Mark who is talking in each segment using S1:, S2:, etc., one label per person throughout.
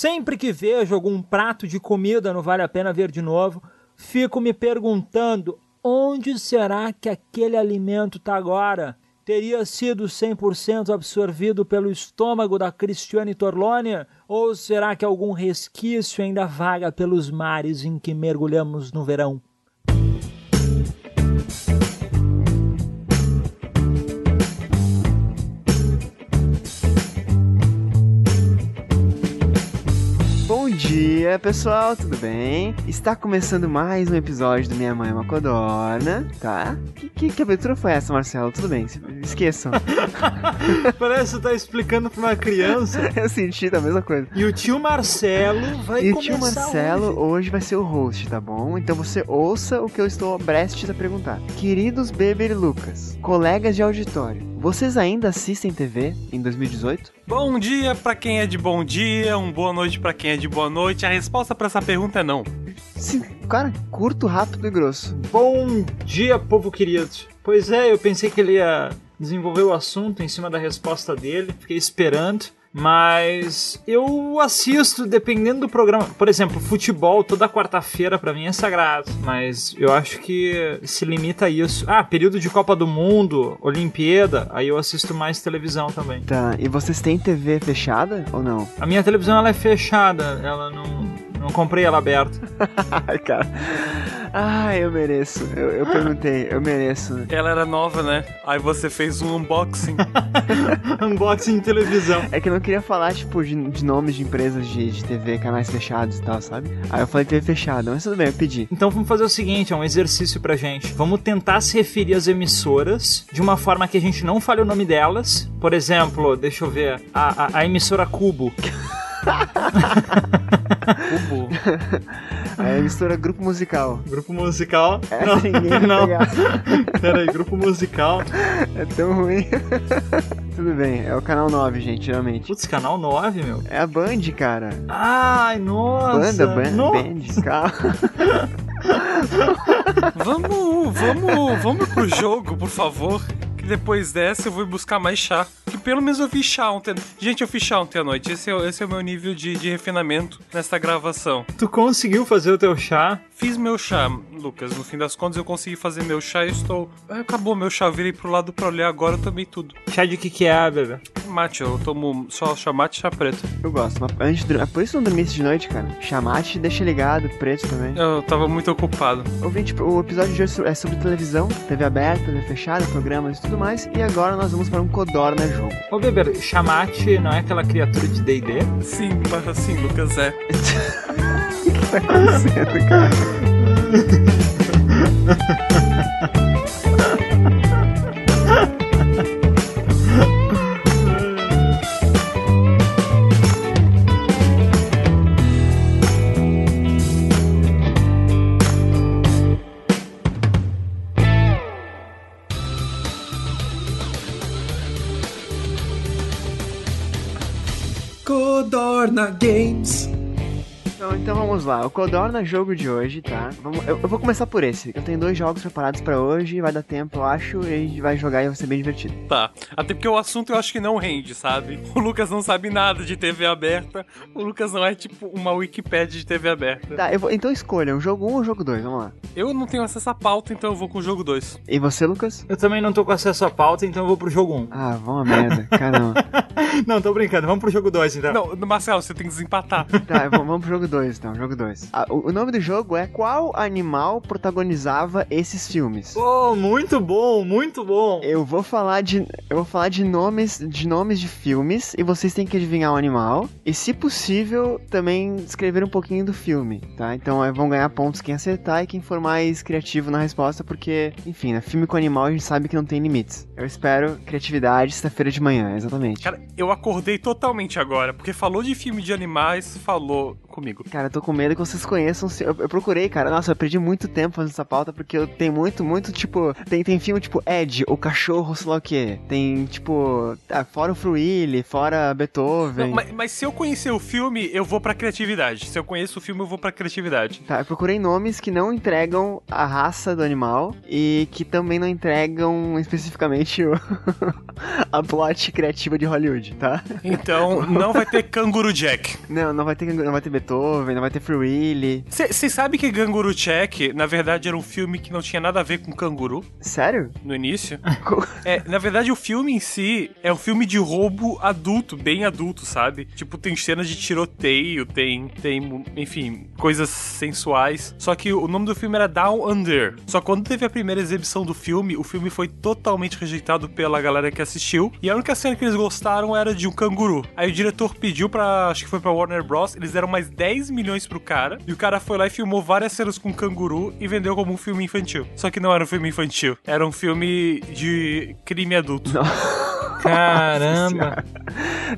S1: Sempre que vejo algum prato de comida no Vale a Pena Ver de Novo, fico me perguntando onde será que aquele alimento está agora? Teria sido 100% absorvido pelo estômago da Cristiane Torlônia? Ou será que algum resquício ainda vaga pelos mares em que mergulhamos no verão?
S2: Dia, pessoal, tudo bem? Está começando mais um episódio do Minha Mãe é uma Codorna, tá? Que, que, que aventura foi essa, Marcelo? Tudo bem, esqueçam.
S1: Parece que você tá explicando para uma criança.
S2: Eu senti a mesma coisa.
S1: E o tio Marcelo vai
S2: E o
S1: começar
S2: tio Marcelo
S1: hoje.
S2: hoje vai ser o host, tá bom? Então você ouça o que eu estou prestes a perguntar. Queridos Beber e Lucas, colegas de auditório, vocês ainda assistem TV em 2018?
S3: Bom dia pra quem é de bom dia, um boa noite pra quem é de boa noite. A resposta pra essa pergunta é não.
S2: Sim, cara, curto, rápido e grosso.
S1: Bom dia, povo querido. Pois é, eu pensei que ele ia desenvolver o assunto em cima da resposta dele, fiquei esperando. Mas eu assisto dependendo do programa. Por exemplo, futebol toda quarta-feira pra mim é sagrado. Mas eu acho que se limita a isso. Ah, período de Copa do Mundo, Olimpíada, aí eu assisto mais televisão também.
S2: Tá, e vocês têm TV fechada ou não?
S1: A minha televisão ela é fechada, ela não. Não comprei ela aberta.
S2: Ai, cara. Ai, eu mereço. Eu, eu perguntei, eu mereço.
S3: Ela era nova, né? Aí você fez um unboxing.
S1: Unboxing de televisão.
S2: É que eu não queria falar, tipo, de, de nomes de empresas de, de TV, canais fechados e tal, sabe? Aí eu falei TV fechada, mas tudo bem, eu pedi.
S1: Então vamos fazer o seguinte, é um exercício pra gente. Vamos tentar se referir às emissoras de uma forma que a gente não fale o nome delas. Por exemplo, deixa eu ver, a, a, a emissora Cubo.
S3: Cubo.
S2: Aí a mistura grupo musical.
S1: Grupo musical?
S2: Essa ninguém vai
S1: não.
S2: pegar.
S1: Peraí, grupo musical.
S2: É tão ruim. tudo bem, é o canal 9, gente, geralmente.
S1: Putz, canal 9, meu.
S2: É a Band, cara.
S1: Ai, nossa.
S2: Banda, band,
S1: No-
S2: Band, calma.
S3: Vamos, vamos, vamos pro jogo, por favor. Que depois dessa eu vou buscar mais chá. Pelo menos eu fiz chá ontem. Gente, eu fiz chá ontem à noite. Esse é, esse é o meu nível de, de refinamento nesta gravação.
S1: Tu conseguiu fazer o teu chá?
S3: Fiz meu chá, Lucas. No fim das contas, eu consegui fazer meu chá e estou. Ah, Acabou meu chá, eu virei pro lado pra olhar agora, eu tomei tudo.
S1: Chá de que que é, bebê?
S3: Mate, eu tomo só chá mate e chá preto.
S2: Eu gosto, mas antes de. É por isso que eu não dormisse de noite, cara. Chamate, deixa ligado, preto também.
S3: Eu tava muito ocupado.
S2: Ouvinte, o episódio de hoje é sobre televisão, TV aberta, TV fechada, programas e tudo mais. E agora nós vamos para um Codorna jogo.
S1: Ô, bebê, chamate não é aquela criatura de D&D?
S3: Sim, mas assim, Lucas, é.
S2: Tá acontecendo, cara?
S3: Codorna Games.
S2: Então, então vamos lá, o Codorna jogo de hoje, tá? Vamos, eu, eu vou começar por esse. Eu tenho dois jogos preparados pra hoje, vai dar tempo, eu acho, e a gente vai jogar e vai ser bem divertido.
S3: Tá. Até porque o assunto eu acho que não rende, sabe? O Lucas não sabe nada de TV aberta. O Lucas não é tipo uma Wikipédia de TV aberta.
S2: Tá, eu vou, então escolha, um jogo 1 um ou jogo 2, vamos lá.
S3: Eu não tenho acesso à pauta, então eu vou com o jogo 2.
S2: E você, Lucas?
S1: Eu também não tô com acesso à pauta, então eu vou pro jogo 1.
S2: Ah, vamos a merda, caramba.
S1: não, tô brincando. Vamos pro jogo 2, então.
S3: Não, Marcelo, você tem que desempatar.
S2: Tá, vamos vamos pro jogo 2, então, jogo 2. O, o nome do jogo é Qual Animal Protagonizava Esses Filmes?
S1: Oh, muito bom, muito bom.
S2: Eu vou falar de. Eu vou falar de nomes de nomes de filmes e vocês têm que adivinhar o animal. E se possível, também escrever um pouquinho do filme, tá? Então é, vão ganhar pontos quem acertar e quem for mais criativo na resposta, porque, enfim, né? Filme com animal a gente sabe que não tem limites. Eu espero criatividade sexta-feira de manhã, exatamente.
S3: Cara, eu acordei totalmente agora, porque falou de filme de animais, falou comigo.
S2: Cara, eu tô com medo que vocês conheçam. Eu, eu procurei, cara. Nossa, eu perdi muito tempo fazendo essa pauta, porque eu tenho muito, muito, tipo. Tem, tem filme tipo Ed, o cachorro, sei lá o quê. Tem, tipo. Ah, fora o Fruille, fora Beethoven.
S3: Não, mas, mas, se eu conhecer o filme, eu vou pra criatividade. Se eu conheço o filme, eu vou pra criatividade.
S2: Tá, eu procurei nomes que não entregam a raça do animal e que também não entregam especificamente o a plot criativa de Hollywood, tá?
S3: Então, não vai ter Canguru Jack.
S2: Não, não vai ter, não vai ter Beethoven, não vai ter Free Willy.
S3: Você sabe que Canguru Jack, na verdade, era um filme que não tinha nada a ver com canguru?
S2: Sério?
S3: No início. é, na verdade, o filme em si é um filme de roubo adulto, bem adulto, sabe? Tipo, tem cenas de tiroteio, tem, tem, enfim, coisas sensuais. Só que o nome do filme era Down Under. Só quando teve a primeira exibição do filme, o filme foi totalmente rejeitado pela galera que assistiu. E a única cena que eles gostaram era de um canguru. Aí o diretor pediu pra, acho que foi pra Warner Bros. Eles deram mais 10 milhões pro cara. E o cara foi lá e filmou várias cenas com canguru e vendeu como um filme infantil. Só que não era um filme infantil. Era um filme de crime adulto.
S1: Caramba!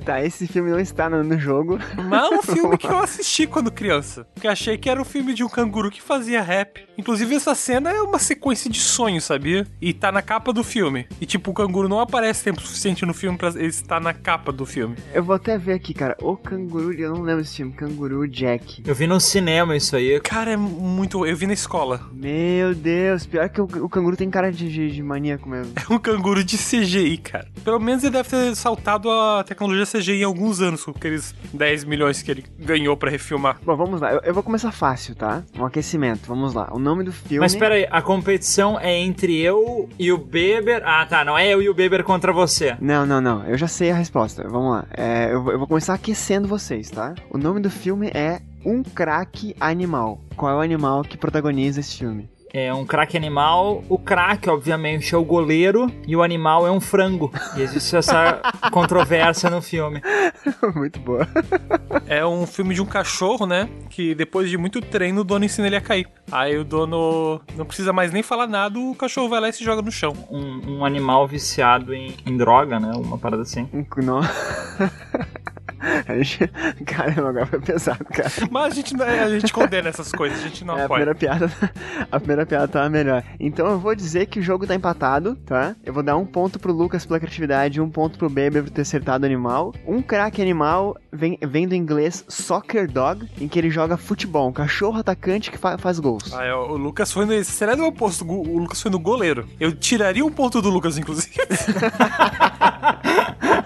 S2: tá, esse filme não está no, jogo.
S3: Mas é um filme que eu assisti quando criança. Porque achei que era um filme de um canguru que fazia rap. Inclusive, essa cena é uma sequência de sonhos, sabia? E tá na capa do filme. E tipo, o canguru não aparece tempo suficiente no filme pra ele estar na capa do filme.
S2: Eu vou até ver aqui, cara. O canguru, eu não lembro desse filme. Canguru Jack.
S1: Eu vi no cinema isso aí.
S3: Cara, é muito. Eu vi na escola.
S2: Meu Deus, pior que o, o canguru tem cara de, de, maníaco mesmo.
S3: É um canguru de CGI, cara. Pelo menos ele deve ter saltado a tecnologia CGI em alguns anos, com aqueles 10 milhões que ele ganhou para refilmar.
S2: Bom, vamos lá. Eu, eu, vou começar fácil, tá? Um aquecimento. Vamos lá. O nome do filme.
S1: Mas espera aí, a competição é entre eu e o Beber. Ah, tá. Não é eu e o Beber contra você.
S2: Não, não, não. Eu já sei a resposta. Vamos lá. É, eu, eu vou começar aquecendo vocês, tá? O nome do filme é Um Crack Animal. Qual é o animal que protagoniza esse filme?
S1: é um craque animal. O craque, obviamente, é o goleiro e o animal é um frango. E existe essa controvérsia no filme.
S2: Muito boa.
S3: É um filme de um cachorro, né? Que depois de muito treino, o dono ensina ele a cair. Aí o dono não precisa mais nem falar nada, o cachorro vai lá e se joga no chão.
S1: Um, um animal viciado em, em droga, né? Uma parada assim.
S2: Não. A gente... Caramba, agora foi pesado, cara.
S3: Mas a gente, a gente condena essas coisas, a gente não
S2: é,
S3: apoia.
S2: A primeira piada, a primeira piada tava melhor. Então eu vou dizer que o jogo tá empatado, tá? Eu vou dar um ponto pro Lucas pela criatividade, um ponto pro Baby por ter acertado o animal. Um craque animal vem, vem do inglês Soccer Dog, em que ele joga futebol, um cachorro atacante que fa faz gols.
S3: Ah, é, o Lucas foi no. Será do oposto? O Lucas foi no goleiro. Eu tiraria um ponto do Lucas, inclusive.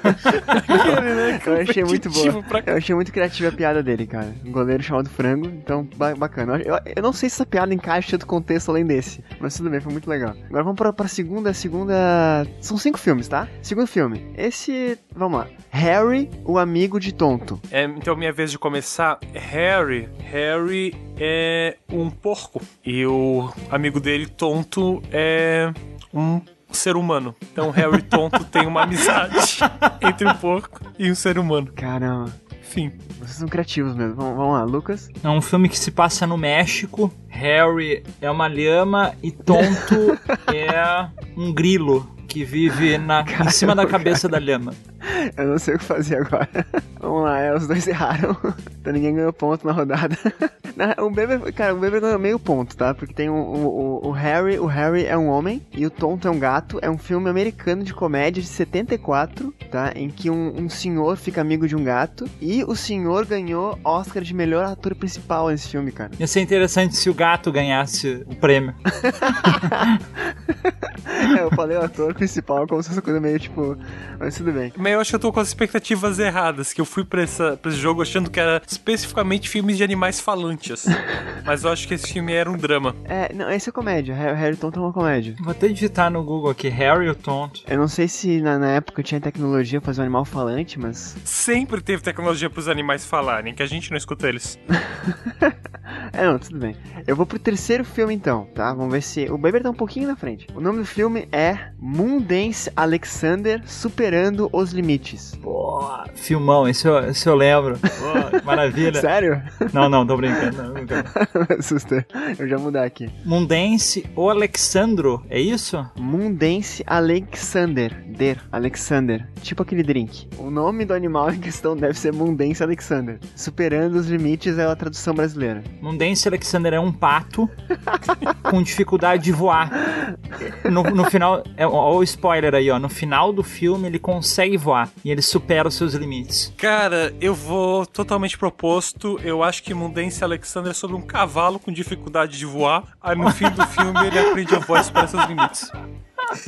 S2: eu achei muito boa. Pra... Eu achei muito criativa a piada dele, cara. Um goleiro chamado Frango, então bacana. Eu, eu, não sei se essa piada encaixa do contexto além desse, mas tudo bem, foi muito legal. Agora vamos pra, pra segunda, segunda... São cinco filmes, tá? Segundo filme. Esse, vamos lá. Harry, o amigo de tonto.
S3: É, então minha vez de começar. Harry, Harry é um porco. E o amigo dele, tonto, é um ser humano. Então Harry tonto tem uma amizade entre um porco e um ser humano.
S2: Caramba.
S3: Enfim.
S2: Vocês são criativos mesmo. Vamos, vamos lá, Lucas.
S1: É um filme que se passa no México. Harry é uma lhama e tonto é um grilo que vive na, Caramba, em cima da cabeça cara. da lhama.
S2: Eu não sei o que fazer agora. Vamos lá, é, os dois erraram. Então ninguém ganhou ponto na rodada. O Beber, cara, o Beber ganhou meio ponto, tá? Porque tem o, o, o, Harry, o Harry é um homem e o Tonto é um gato. É um filme americano de comédia de 74, tá? Em que um, um senhor fica amigo de um gato e o senhor ganhou Oscar de melhor ator principal nesse filme, cara.
S1: Ia ser interessante se o gato ganhasse o prêmio.
S2: é, eu falei o ator principal como se fosse coisa meio tipo. Mas tudo bem.
S3: Mas eu acho que eu tô com as expectativas erradas. Que eu fui pra, essa, pra esse jogo achando que era especificamente filmes de animais falantes. Mas eu acho que esse filme era um drama.
S2: É, não, esse é comédia. Harry, Harry Tonto é uma comédia.
S1: Vou até digitar no Google aqui, Harry o Tonto.
S2: Eu não sei se na, na época tinha tecnologia pra fazer um animal falante, mas.
S3: Sempre teve tecnologia pros animais falarem, que a gente não escuta eles.
S2: É, não, tudo bem. Eu vou pro terceiro filme então, tá? Vamos ver se. O Beber tá um pouquinho na frente. O nome do filme é Moondance Alexander Superando os Limites.
S1: Pô, filmão, esse eu, esse eu lembro. Pô, maravilha.
S2: Sério?
S1: Não, não, tô brincando. Não.
S2: Assustei. Eu já mudar aqui.
S1: Mundense ou Alexandro, é isso?
S2: Moondance Alexander. Der Alexander. Tipo aquele drink. O nome do animal em questão deve ser Moondance Alexander. Superando os limites é a tradução brasileira.
S1: Mundense Alexander é um pato com dificuldade de voar. No, no final, é, ó, o spoiler aí, ó. No final do filme ele consegue voar e ele supera os seus limites.
S3: Cara, eu vou totalmente proposto. Eu acho que Mundense Alexander é sobre um cavalo com dificuldade de voar. Aí no fim do filme ele aprende a voar e supera seus limites.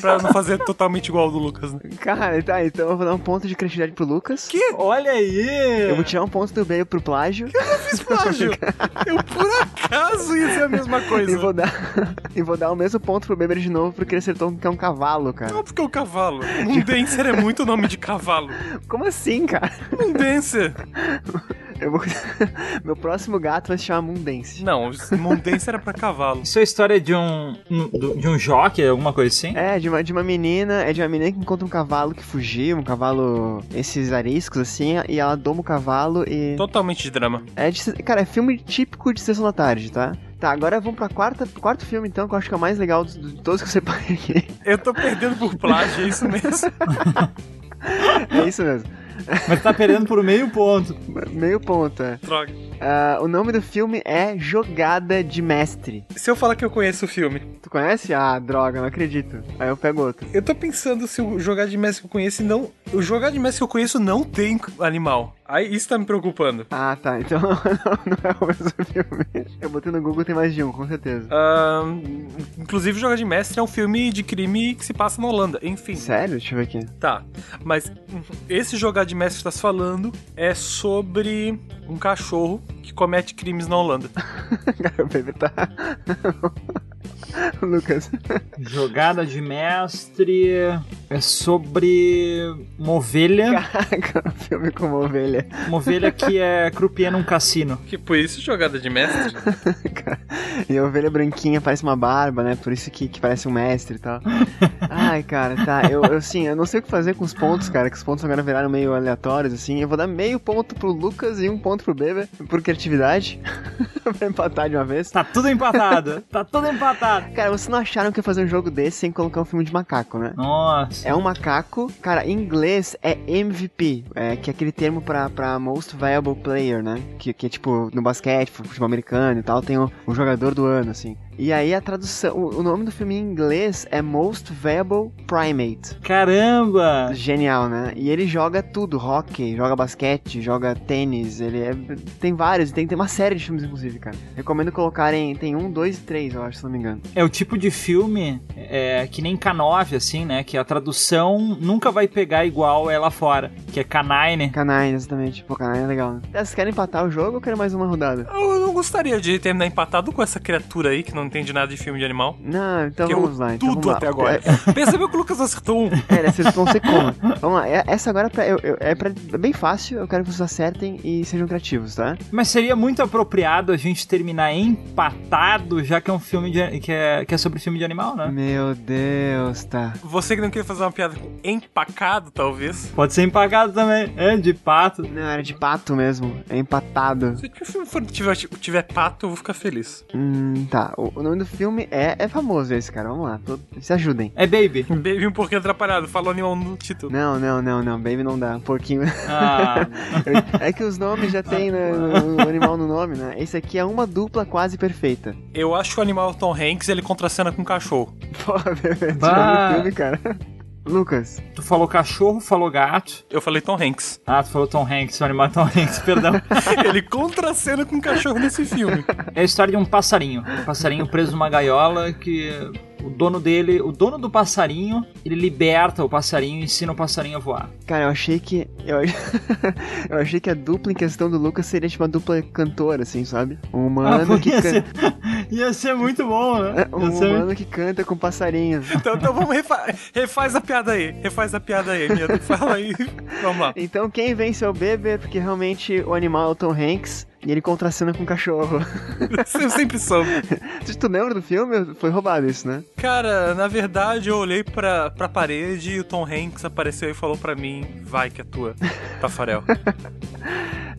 S3: Pra não fazer totalmente igual ao do Lucas, né?
S2: Cara, tá, então eu vou dar um ponto de criatividade pro Lucas.
S3: Que?
S1: Olha aí!
S2: Eu vou tirar um ponto do meio pro plágio.
S3: Eu fiz plágio. Eu por acaso ia ser a mesma
S2: E
S3: coisa.
S2: vou dar. e vou dar o mesmo ponto pro Beber de novo, porque ele acertou que é um cavalo, cara.
S3: Não, porque é o cavalo. Mundenser é muito nome de cavalo.
S2: Como assim, cara?
S3: Mundenser.
S2: Eu vou. Meu próximo gato vai se chamar Mundense.
S3: Não, Mundenser era pra cavalo.
S1: Isso é a história de um de um jockey, alguma coisa assim?
S2: É, de uma, de uma menina, é de uma menina que encontra um cavalo que fugiu, um cavalo, esses ariscos assim, e ela doma o cavalo e.
S3: Totalmente de drama.
S2: É de, cara, é filme típico de sessão da tarde, tá? Tá, agora vamos pra quarta, quarto filme então, que eu acho que é o mais legal de, de todos que eu separei aqui.
S3: Eu tô perdendo por plágio, é isso mesmo.
S2: É isso mesmo.
S1: Mas tá perdendo por meio ponto.
S2: Meio ponto, é.
S3: Droga.
S2: Ah, o nome do filme é Jogada de Mestre.
S3: Se eu falar que eu conheço o filme,
S2: Tu conhece? Ah, droga, não acredito. Aí eu pego outro.
S3: eu tô pensando se o jogar de mestre que eu conheço não. O jogar de mestre que eu conheço não tem animal. Aí isso tá me preocupando.
S2: Ah, tá. Então não, não é o mesmo filme. Eu botei no Google, tem mais de um, com certeza.
S3: Ahn, inclusive, Jogar de Mestre é um filme de crime que se passa na Holanda. Enfim,
S2: Sério? Deixa eu ver aqui.
S3: tá. Mas esse Jogar de Mestre tá se falando é sobre um cachorro que comete crimes na Holanda.
S2: Cara, o bebê tá. Lucas.
S1: Jogada de mestre é sobre uma ovelha,
S2: Caraca, um filme com uma ovelha.
S1: uma ovelha que é croupier num cassino.
S3: Que por isso Jogada de Mestre?
S2: Cara, E a ovelha branquinha parece uma barba, né? Por isso que, que parece um mestre e tal. Ai, cara, tá. Eu, eu, assim, eu não sei o que fazer com os pontos, cara, que os pontos agora viraram meio aleatórios, assim. Eu vou dar meio ponto pro Lucas e um ponto pro Beber, por criatividade. pra empatar de uma vez.
S1: Tá tudo empatado. tá tudo empatado.
S2: Cara, vocês não acharam que ia fazer um jogo desse sem colocar um filme de macaco, né?
S1: Nossa.
S2: É um macaco, cara, em inglês é MVP, é, que é aquele termo pra, pra Most Valuable Player, né? Que, que é tipo, no basquete, futebol americano e tal, tem o, o jogador do ano, assim. E aí a tradução, o, o nome do filme em inglês é Most Valuable Primate.
S1: Caramba!
S2: Genial, né? E ele joga tudo, hockey, joga basquete, joga tênis, ele é, tem vários, tem, tem uma série de filmes inclusive, cara. Recomendo colocarem, tem um, dois e três, eu acho, se não me engano.
S1: É o tipo de filme é, que nem K9, assim, né? Que a tradução nunca vai pegar igual é lá fora. Que é Canine.
S2: Canine, exatamente. Pô, Canine é legal, né? Vocês querem empatar o jogo ou querem mais uma rodada?
S3: Eu não gostaria de terminar empatado com essa criatura aí que não entende nada de filme de animal.
S2: Não, então
S3: que eu
S2: vamos lá. Então
S3: tudo
S2: vamos lá.
S3: até agora. Percebeu que o Lucas acertou um?
S2: É, né, vocês vão ser como? Vamos lá, é- essa agora é, pra, eu- eu- é, pra- é bem fácil, eu quero que vocês acertem e sejam criativos, tá?
S1: Mas seria muito apropriado a gente terminar empatado, já que é um filme de, que, é, que é sobre filme de animal, né?
S2: Meu Deus, tá.
S3: Você que não queria fazer uma piada com empacado, talvez.
S1: Pode ser empacado também. É, de pato.
S2: Não, era de pato mesmo, é empatado.
S3: Se o filme for, tiver, tiver pato, eu vou ficar feliz.
S2: Hum, tá. O, o nome do filme é, é famoso esse, cara, vamos lá, todo- se ajudem.
S1: É Baby.
S3: Baby um pouquinho atrapalhado, falou animal no título.
S2: Não, não, não, não, Baby não dá, um porquinho.
S1: Ah,
S2: é que os nomes já tem né, no animal no nome, né? Esse aqui é uma dupla quase perfeita.
S3: Eu acho que o animal é o Tom Hanks ele contracena com um cachorro.
S2: Esse
S1: Bah.
S2: nome do filme, cara. Lucas,
S1: tu falou cachorro, falou gato.
S3: Eu falei Tom Hanks.
S1: Ah, tu falou Tom Hanks, o animal é Tom Hanks, perdão.
S3: ele contracena com um cachorro nesse filme.
S1: É a história de um passarinho. Um passarinho preso numa gaiola que o dono dele, o dono do passarinho, ele liberta o passarinho e ensina o passarinho a voar.
S2: Cara, eu achei que. Eu, eu achei que a dupla em questão do Lucas seria tipo uma dupla cantora, assim, sabe? Um humano
S1: Ah,
S2: que
S1: ia,
S2: canta.
S1: ser, ia ser muito bom, né?
S2: Um
S1: Ia ser-
S2: humano que canta com passarinho.
S3: Então, então vamos refa refaz a piada aí. Refaz a piada aí. Fala aí. Vamos lá.
S2: Então quem vence é o Beber, porque realmente o animal é o Tom Hanks e ele contracena com o cachorro.
S3: Eu sempre soube.
S2: tu lembra do filme? Foi roubado isso, né?
S3: Cara, na verdade eu olhei pra, pra parede e o Tom Hanks apareceu e falou pra mim: vai que é tua, Tafarel.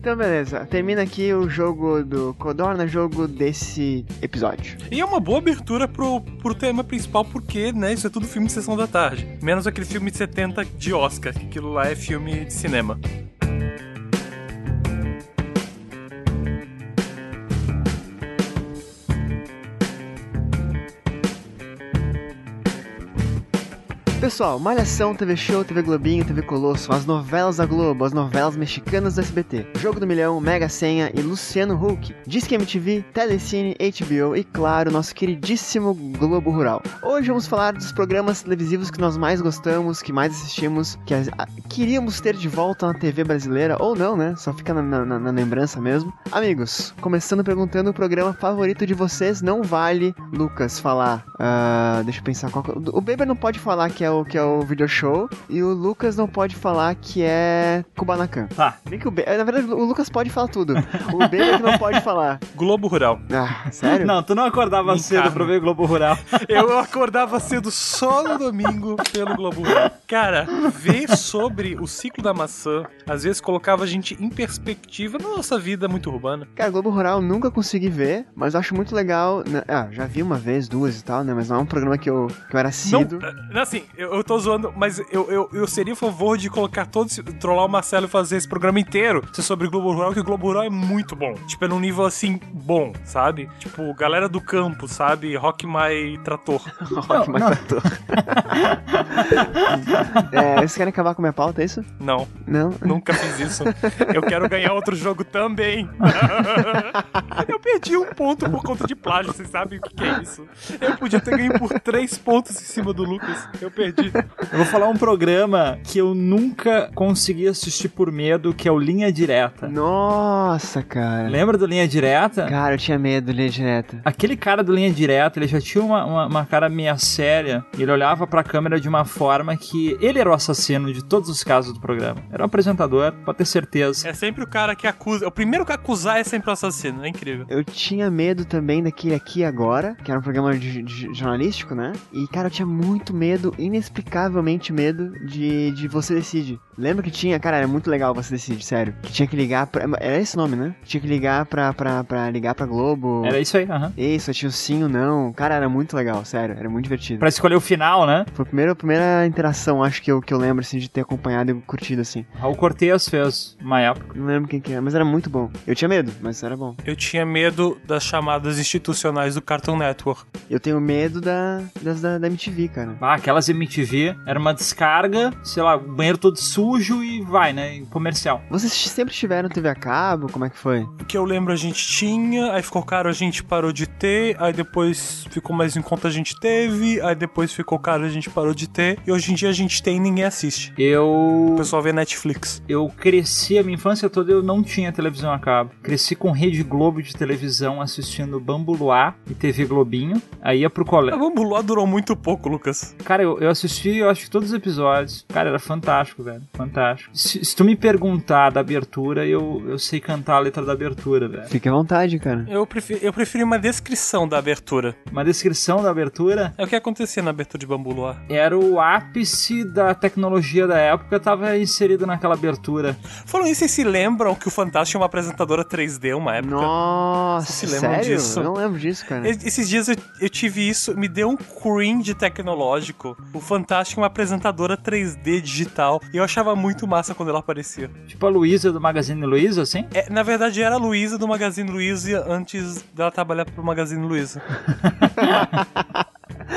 S2: Então beleza, termina aqui o jogo do Codorna, jogo desse episódio.
S3: E é uma boa abertura pro, pro tema principal, porque, né, isso é tudo filme de sessão da tarde. Menos aquele filme de 70 de Oscar, que aquilo lá é filme de cinema.
S2: Pessoal, Malhação, TV Show, TV Globinho, TV Colosso, as novelas da Globo, as novelas mexicanas do SBT, Jogo do Milhão, Mega Senha e Luciano Huck, Disque MTV, Telecine, HBO e, claro, nosso queridíssimo Globo Rural. Hoje vamos falar dos programas televisivos que nós mais gostamos, que mais assistimos, que queríamos ter de volta na TV brasileira, ou não, né? Só fica na, na- na lembrança mesmo. Amigos, começando perguntando o programa favorito de vocês, não vale Lucas falar. ah, deixa eu pensar qual. que- O Beber não pode falar que é o que é o video show e o Lucas não pode falar que é Kubanacan.
S1: Tá.
S2: Bem que o Be- Na verdade, o Lucas pode falar tudo. O Beber que não pode falar.
S3: Globo Rural.
S2: Ah, sério?
S1: Não, tu não acordava
S3: Me
S1: cedo
S3: encarna.
S1: pra ver Globo Rural.
S3: Eu acordava cedo só no domingo pelo Globo Rural. Cara, ver sobre o ciclo da maçã, às vezes colocava a gente em perspectiva na nossa vida muito urbana.
S2: Cara, Globo Rural eu nunca consegui ver, mas acho muito legal. né? Ah, já vi uma vez, duas e tal, né? Mas não é um programa que eu, que eu era
S3: Não,
S2: assíduo.
S3: eh, assim, eu, eu tô zoando, mas eu, eu, eu seria a favor de colocar todos, trollar o Marcelo e fazer esse programa inteiro ser sobre o Globo Rural, que o Globo Rural é muito bom. Tipo, é num nível assim, bom, sabe? Tipo, galera do campo, sabe? Rock My Trator.
S2: Rock mais ator. é, vocês querem acabar com a minha pauta, é isso?
S3: Não,
S2: Não?
S3: nunca fiz isso. Eu quero ganhar outro jogo também. eu perdi um ponto por conta de plágio, vocês sabem o que, que é isso. Eu podia ter ganho por três pontos em cima do Lucas. Eu perdi.
S1: Eu vou falar um programa que eu nunca consegui assistir por medo, que é o Linha Direta.
S2: Nossa, cara.
S1: Lembra do Linha Direta?
S2: Cara, eu tinha medo de ler direta.
S1: Aquele cara do Linha Direta, ele já tinha uma, uma, uma cara meia séria. Ele olhava pra câmera de uma forma que ele era o assassino de todos os casos do programa. Era o apresentador, pode ter certeza.
S3: É sempre o cara que acusa. O primeiro que acusar é sempre o assassino. É incrível.
S2: Eu tinha medo também daquele Aqui e Agora, que era um programa de, de- jornalístico, né? E, cara, eu tinha muito medo, inexplicavelmente medo, de, de Você Decide. Lembra que tinha, cara, era muito legal Você Decide, sério. Que tinha que ligar pra. Era esse nome, né? Tinha que ligar pra, pra, pra ligar pra Globo.
S1: Era isso aí, aham.
S2: Isso, tinha o sim ou não. Cara, era muito legal, sério, era muito divertido.
S1: Pra escolher o final, né?
S2: Foi a primeira, a primeira interação, acho que eu, que eu lembro, assim, de ter acompanhado e curtido, assim.
S1: Raul Cortez fez uma época.
S2: Não lembro quem que era, mas era muito bom. Eu tinha medo, mas era bom.
S3: Eu tinha medo das chamadas institucionais do Cartoon Network.
S2: Eu tenho medo da, das da, da MTV, cara.
S1: Ah, aquelas MTV, era uma descarga, sei lá, o banheiro todo sujo e vai, né? em Comercial.
S2: Vocês sempre tiveram TV a cabo? Como é que foi?
S3: O que eu lembro a gente tinha, aí ficou caro a gente parou de ter, aí depois ficou mais em conta a gente teve, aí depois ficou caro a gente parou de ter, e hoje em dia a gente tem e ninguém assiste.
S1: Eu
S3: O pessoal vê Netflix.
S1: eu cresci a minha infância toda eu não tinha televisão a cabo. Cresci com Rede Globo de televisão assistindo Bambu Luar e TV Globinho. Aí ia pro
S3: A
S1: colégio.
S3: Bambuló durou muito pouco, Lucas.
S1: Cara, eu, eu assisti, eu acho que todos os episódios. Cara, era fantástico, velho. Fantástico. Se, se tu me perguntar da abertura, eu, eu sei cantar a letra da abertura, velho.
S2: Fique à vontade, cara.
S3: Eu prefiro, eu prefiro uma descrição da abertura.
S1: Uma descrição da abertura
S3: É o que acontecia na abertura de Bambuló.
S1: era o ápice da tecnologia da época, tava inserido naquela abertura.
S3: Falando isso, vocês se lembram que o Fantástico tinha uma apresentadora 3D uma época?
S2: Nossa,
S3: Vocês se lembram
S2: sério?
S3: disso?
S2: Eu não lembro disso, cara.
S3: Es- Esses dias eu, eu tive isso, me deu um cringe tecnológico. O Fantástico uma apresentadora 3D digital. E eu achava muito massa quando ela aparecia.
S1: Tipo a Luísa do Magazine Luiza, assim.
S3: É, na verdade, era a Luísa do Magazine Luiza antes dela trabalhar pro Magazine Luiza.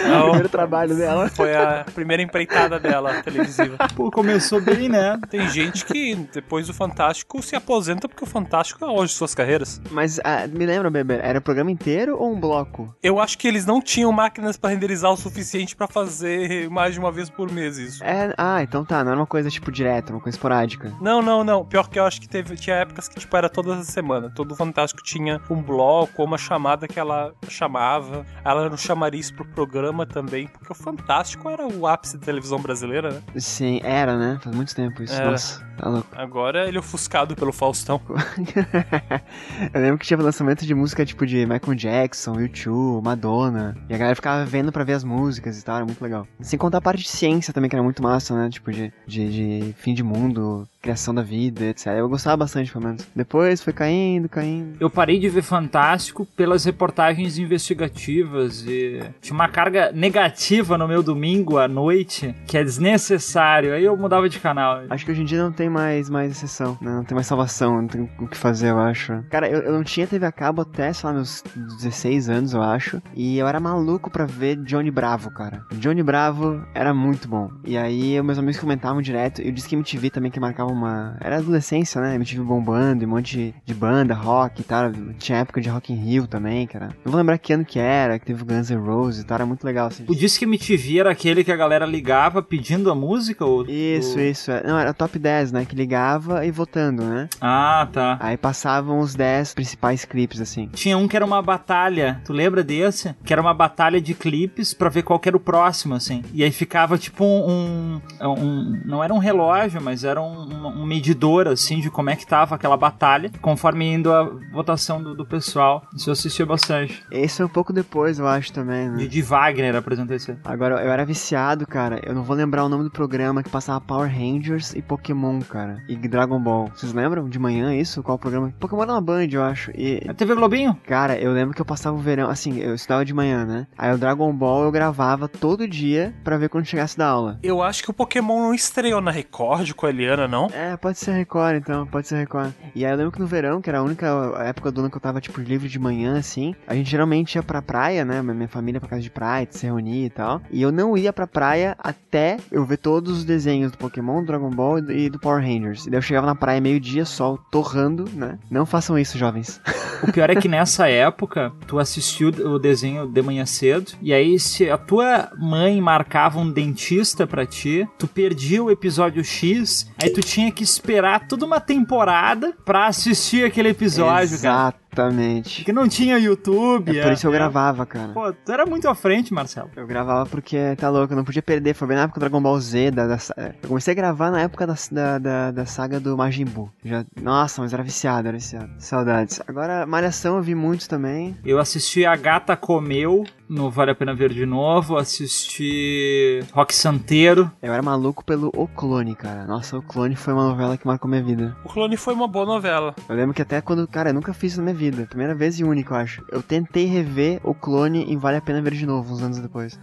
S3: Não,
S2: Primeiro trabalho dela.
S3: Foi a primeira empreitada dela, televisiva.
S1: Pô, começou bem, né?
S3: Tem gente que, depois do Fantástico, se aposenta porque o Fantástico é de suas carreiras.
S2: Mas ah, me lembra, Beber, era o programa inteiro ou um bloco?
S3: Eu acho que eles não tinham máquinas pra renderizar o suficiente pra fazer mais de uma vez por mês isso.
S2: É, ah, então tá, não era uma coisa tipo direta, uma coisa esporádica.
S3: Não, não, não. Pior que eu acho que teve, tinha épocas que, tipo, era toda semana. Todo Fantástico tinha um bloco ou uma chamada que ela chamava. Ela não chamaria isso pro programa também, porque o Fantástico era o ápice da televisão brasileira, né?
S2: Sim, era, né? Faz muito tempo isso.
S3: Era.
S2: Nossa, tá louco.
S3: Agora ele é ofuscado pelo Faustão.
S2: eu lembro que tinha lançamento de música tipo de Michael Jackson, U2, Madonna. E a galera ficava vendo pra ver as músicas e tal, era muito legal. Sem contar a parte de ciência também, que era muito massa, né? Tipo, de, de, de fim de mundo, criação da vida, etc. Eu gostava bastante, pelo menos. Depois foi caindo, caindo.
S1: Eu parei de ver Fantástico pelas reportagens investigativas e tinha uma carga negativa no meu domingo à noite que é desnecessário. Aí eu mudava de canal.
S2: Acho que hoje em dia não tem mais, mais exceção, né? Não tem mais salvação, não tem o que fazer, eu acho. Cara, eu, eu não tinha TV a cabo até, sei lá, meus 16 anos, eu acho. E eu era maluco pra ver Johnny Bravo, cara. Johnny Bravo era muito bom. E aí meus amigos comentavam direto. E o Disque MTV também que marcava uma. Era adolescência, né? MTV bombando, um monte de, banda, rock e tal. Tinha época de Rock in Rio também, cara. Não vou lembrar que ano que era, que teve Guns N' Roses e tal. Era muito legal, assim.
S1: O Disque MTV era aquele que a galera ligava pedindo a música? Ou,
S2: Isso,
S1: ou...
S2: isso. é. Não, era top 10, né? Que ligava e votando, né?
S1: Ah, tá.
S2: Aí passavam os 10 principais clipes, assim.
S1: Tinha um que era uma batalha, tu lembra desse? Que era uma batalha de clipes pra ver qual que era o próximo, assim. E aí ficava tipo um. um, um- não era um relógio, mas era um, um- medidor, assim, de como é que tava aquela batalha, conforme indo a votação do, do pessoal. Isso eu assistia bastante.
S2: Esse é um pouco depois, eu acho, também, né?
S1: Didi Wagner apresentou esse.
S2: Agora, eu era viciado, cara. Eu não vou lembrar o nome do programa que passava Power Rangers e Pokémon, cara. E Dragon Ball. Vocês lembram de manhã isso? Qual programa? Pokémon era uma Band, eu acho. E,
S1: A TV Globinho?
S2: cara, eu lembro que eu passava o verão, assim, eu estudava de manhã, né? Aí o Dragon Ball eu gravava todo dia pra ver quando chegasse da aula.
S3: Eu acho que o Pokémon não estreou na Record com a Eliana, não?
S2: É, pode ser Record, então, pode ser Record. E aí eu lembro que no verão, que era a única época do ano que eu tava, tipo, livre de manhã, assim, a gente geralmente ia pra praia, né? Minha família ia pra casa de praia, se reunir e tal. E eu não ia pra praia até eu ver todos os desenhos do Pokémon, do Dragon Ball e do- e do Power Rangers. E daí eu chegava na praia meio-dia, sol torrando, né? Não façam isso, jovens.
S1: O pior é que nessa época, tu assistiu o desenho de manhã cedo, e aí se a tua mãe marcava um dentista pra ti, tu perdia o episódio X, aí tu tinha que esperar toda uma temporada pra assistir aquele episódio, cara.
S2: Exatamente.
S1: Porque não tinha YouTube.
S2: É por isso eu
S1: é-
S2: gravava, cara.
S1: Pô, tu era muito à frente, Marcelo.
S2: Eu gravava porque, tá louco, eu não podia perder. Foi bem na época do Dragon Ball Z. Da, da sa- eu comecei a gravar na época da, da, da, da saga do Majin Buu. Já, nossa, mas era viciado, era viciado. Saudades. Agora, Malhação eu vi muitos também.
S1: Eu assisti A Gata Comeu no Vale a Pena Ver de Novo, assisti Rock Santeiro.
S2: Eu era maluco pelo O Clone, cara. Nossa, O Clone foi uma novela que marcou minha vida.
S3: O Clone foi uma boa novela.
S2: Eu lembro que até quando, cara, eu nunca fiz isso na minha vida. Primeira vez e única, eu acho. Eu tentei rever O Clone em Vale a Pena Ver de Novo, uns anos depois.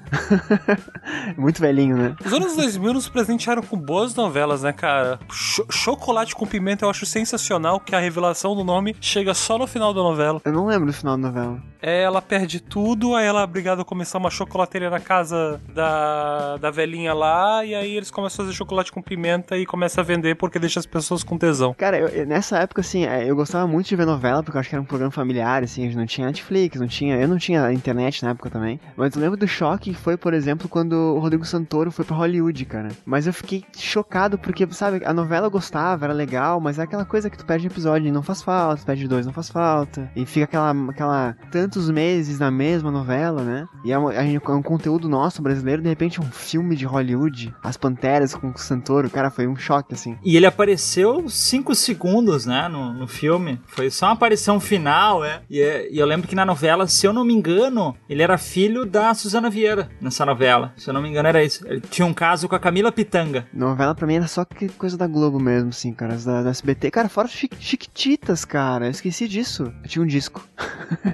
S2: Muito velhinho, né?
S3: Os anos 2000 nos presentearam com boas novelas, né, cara? Cho- Chocolate com Pimenta eu acho sensacional que a revelação do nome chega só no final da novela.
S2: Eu não lembro do final da novela.
S3: É, ela perde tudo, aí ela é obrigada a começar uma chocolateria na casa da, da velhinha lá, e aí eles começam a fazer chocolate com pimenta e começam a vender porque deixa as pessoas com tesão.
S2: Cara, eu- nessa época, assim, é, eu gostava muito de ver novela, porque eu acho que era um programa familiar, assim, não tinha Netflix, não tinha. Eu não tinha internet na época também. Mas eu lembro do choque que foi, por exemplo, quando o Rodrigo Santoro foi pra Hollywood, cara. Mas eu fiquei chocado, porque, sabe, a novela eu gostava, era legal, mas é aquela coisa que tu perde episódio e não faz falta, tu perde dois, não faz falta. E fica aquela. aquela tantos meses na mesma novela, né? E é, uma- é um conteúdo nosso brasileiro, de repente um filme de Hollywood, As Panteras com o Santoro, cara, foi um choque, assim.
S1: E ele apareceu 5 segundos, né, no, no filme. Foi só uma aparição final, é. E, é- e eu lembro que na novela, se eu não me engano, ele era filho da Suzana Vieira, nessa novela. Se eu não me engano, era isso. Ele tinha um caso com a Camila Pitanga.
S2: Novela pra mim era só coisa da Globo mesmo, assim, cara. As da, da SBT. Cara, fora Chiquititas, cara. Eu esqueci disso. Eu tinha um disco.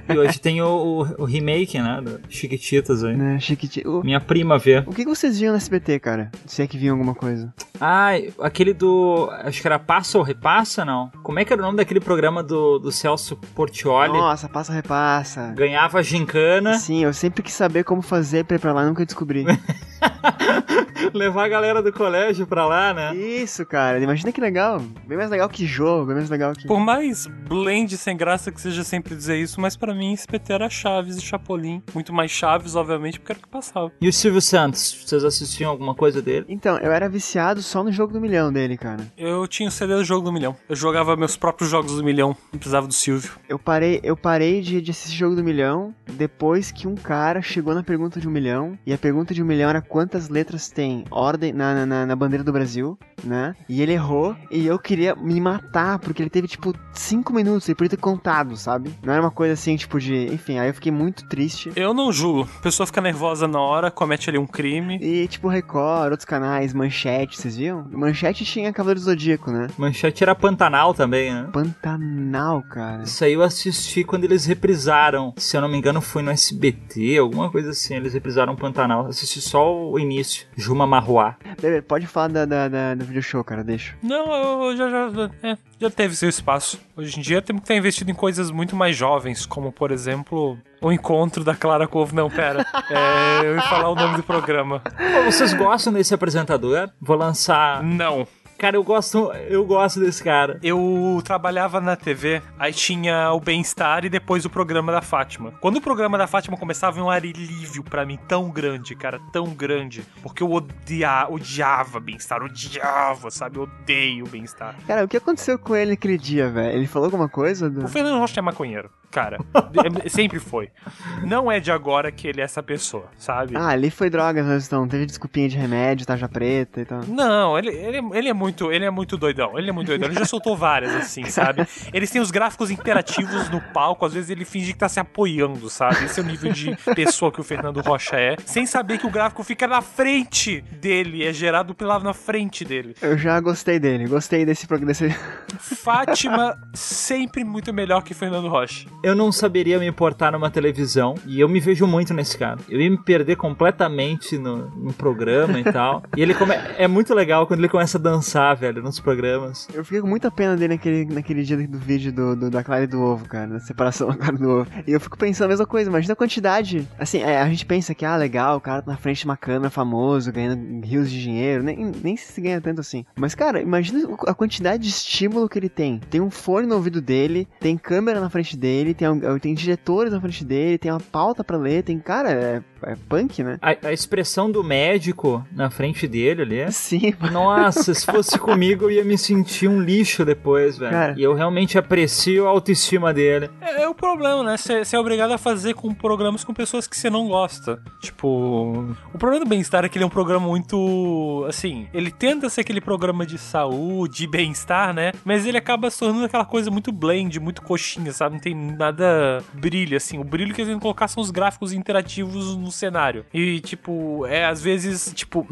S1: E hoje tem o, o- o remake, né, do, Chiquititas aí.
S2: Né, Chiquiti... O...
S1: Minha prima vê.
S2: o que vocês viam no SBT, cara? Se é que viam alguma coisa.
S1: Ah, aquele do. Acho que era Passa ou Repassa, não? Como é que era o nome daquele programa do, do Celso Portioli?
S2: Nossa, passa, repassa.
S1: Ganhava gincana,
S2: Sim, eu sempre quis saber como fazer pra ir pra lá, nunca descobri.
S1: levar a galera do colégio pra lá, né?
S2: Isso, cara, imagina que legal. Bem mais legal que jogo, bem mais legal que...
S3: Por mais blend sem graça que seja sempre dizer isso, mas pra mim SPT era Chaves e Chapolin. Muito mais Chaves, obviamente, porque era o que passava.
S1: E o Silvio Santos, vocês assistiam alguma coisa dele?
S2: Então, eu era viciado só no jogo do milhão dele, cara.
S3: Eu tinha o CD do Jogo do Milhão. Eu jogava meus próprios jogos do milhão, não precisava do Silvio.
S2: Eu parei, eu parei de, de assistir jogo do milhão depois que um cara chegou na pergunta de um milhão. E a pergunta de um milhão era quantas letras tem ordem na, na- na, na bandeira do Brasil, né? E ele errou e eu queria me matar, porque ele teve, tipo, cinco minutos, ele podia ter contado, sabe? Não era uma coisa assim, tipo, de. Enfim, aí eu fiquei muito triste.
S3: Eu não julgo. A pessoa fica nervosa na hora, comete ali um crime.
S2: E, tipo, Record, outros canais, Manchete, vocês viam? Manchete tinha Cavaleiro do Zodíaco, né?
S1: Manchete era Pantanal também, né?
S2: Pantanal, cara.
S1: Isso aí eu assisti quando eles reprisaram. Se eu não me engano, foi no SBT, alguma coisa assim. Eles reprisaram Pantanal. Assisti só o início. Juma Marruá.
S2: Bebê, pode falar da, da, da- do video show, cara, deixa.
S3: Não, eu já, já, é, já teve seu espaço. Hoje em dia temos que estar investido em coisas muito mais jovens, como, por exemplo, o encontro da Clara Couve. Não, pera. É, eu ia falar o nome do programa.
S1: Vocês gostam desse apresentador? Vou lançar.
S3: Não.
S1: Cara, eu gosto, eu gosto desse cara.
S3: Eu trabalhava na TV, aí tinha o Bem-Estar e depois o programa da Fátima. Quando o programa da Fátima começava, um alívio pra mim tão grande, cara, tão grande. Porque eu odia, odiava Bem-Estar, odiava, sabe? Eu odeio Bem-Estar.
S2: Cara, o que aconteceu com ele naquele dia, velho? Ele falou alguma coisa? Do...
S3: O Fernando Rocha é maconheiro, cara. É- sempre foi. Não é de agora que ele é essa pessoa, sabe?
S2: Ah, ali foi drogas, mas então teve desculpinha de remédio, tarja preta e tal.
S3: Não, ele, ele, ele é muito, ele é muito doidão. Ele é muito doidão. Ele já soltou várias, assim, sabe? Eles têm os gráficos interativos no palco, às vezes ele finge que tá se apoiando, sabe? Esse é o nível de pessoa que o Fernando Rocha é, sem saber que o gráfico fica na frente dele, é gerado pela na frente dele.
S2: Eu já gostei dele, gostei desse programa. Desse...
S3: Fátima sempre muito melhor que Fernando Rocha.
S1: Eu não saberia me importar numa televisão e eu me vejo muito nesse cara. Eu ia me perder completamente no, no programa e tal. E ele come... é muito legal quando ele começa a dançar, velho, nos programas.
S2: Eu fiquei com muita pena dele naquele, naquele dia do vídeo do, do- da Clara e do Ovo, cara, da separação da Clara e do Ovo. E eu fico pensando a mesma coisa, imagina a quantidade. Assim, é, a gente pensa que, ah, legal, o cara tá na frente de uma câmera famoso, ganhando rios de dinheiro, nem, nem se ganha tanto assim. Mas, cara, imagina a quantidade de estímulo que ele tem. Tem um fone no ouvido dele, tem câmera na frente dele, tem, tem diretores na frente dele, tem uma pauta pra ler, tem, cara, é, é punk, né?
S1: A, a expressão do médico na frente dele ali.
S2: Sim,
S1: Nossa, se fosse comigo eu ia me sentir um lixo depois, velho.
S2: Cara.
S1: E eu realmente aprecio a autoestima dele.
S3: É, é o problema, né? Você é obrigado a fazer com programas com pessoas que você não gosta. Tipo, o problema do Bem-Estar é que ele é um programa muito. Assim, ele tenta ser aquele programa de saúde, de bem-estar, né? Mas ele acaba se tornando aquela coisa muito blend, muito coxinha, sabe? Não tem nada brilho, assim. O brilho que eles vão colocar são os gráficos interativos no cenário. E, tipo, é às vezes, tipo.